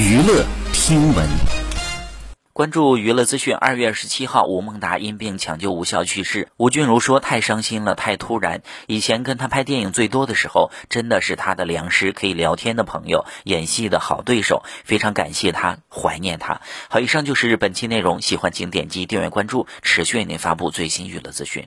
娱乐听闻。关注娱乐资讯二月二十七号吴孟达因病抢救无效去世。吴君如说太伤心了太突然。以前跟他拍电影最多的时候真的是他的良师可以聊天的朋友演戏的好对手非常感谢他怀念他。好以上就是本期内容喜欢请点击订阅关注持续为您发布最新娱乐资讯。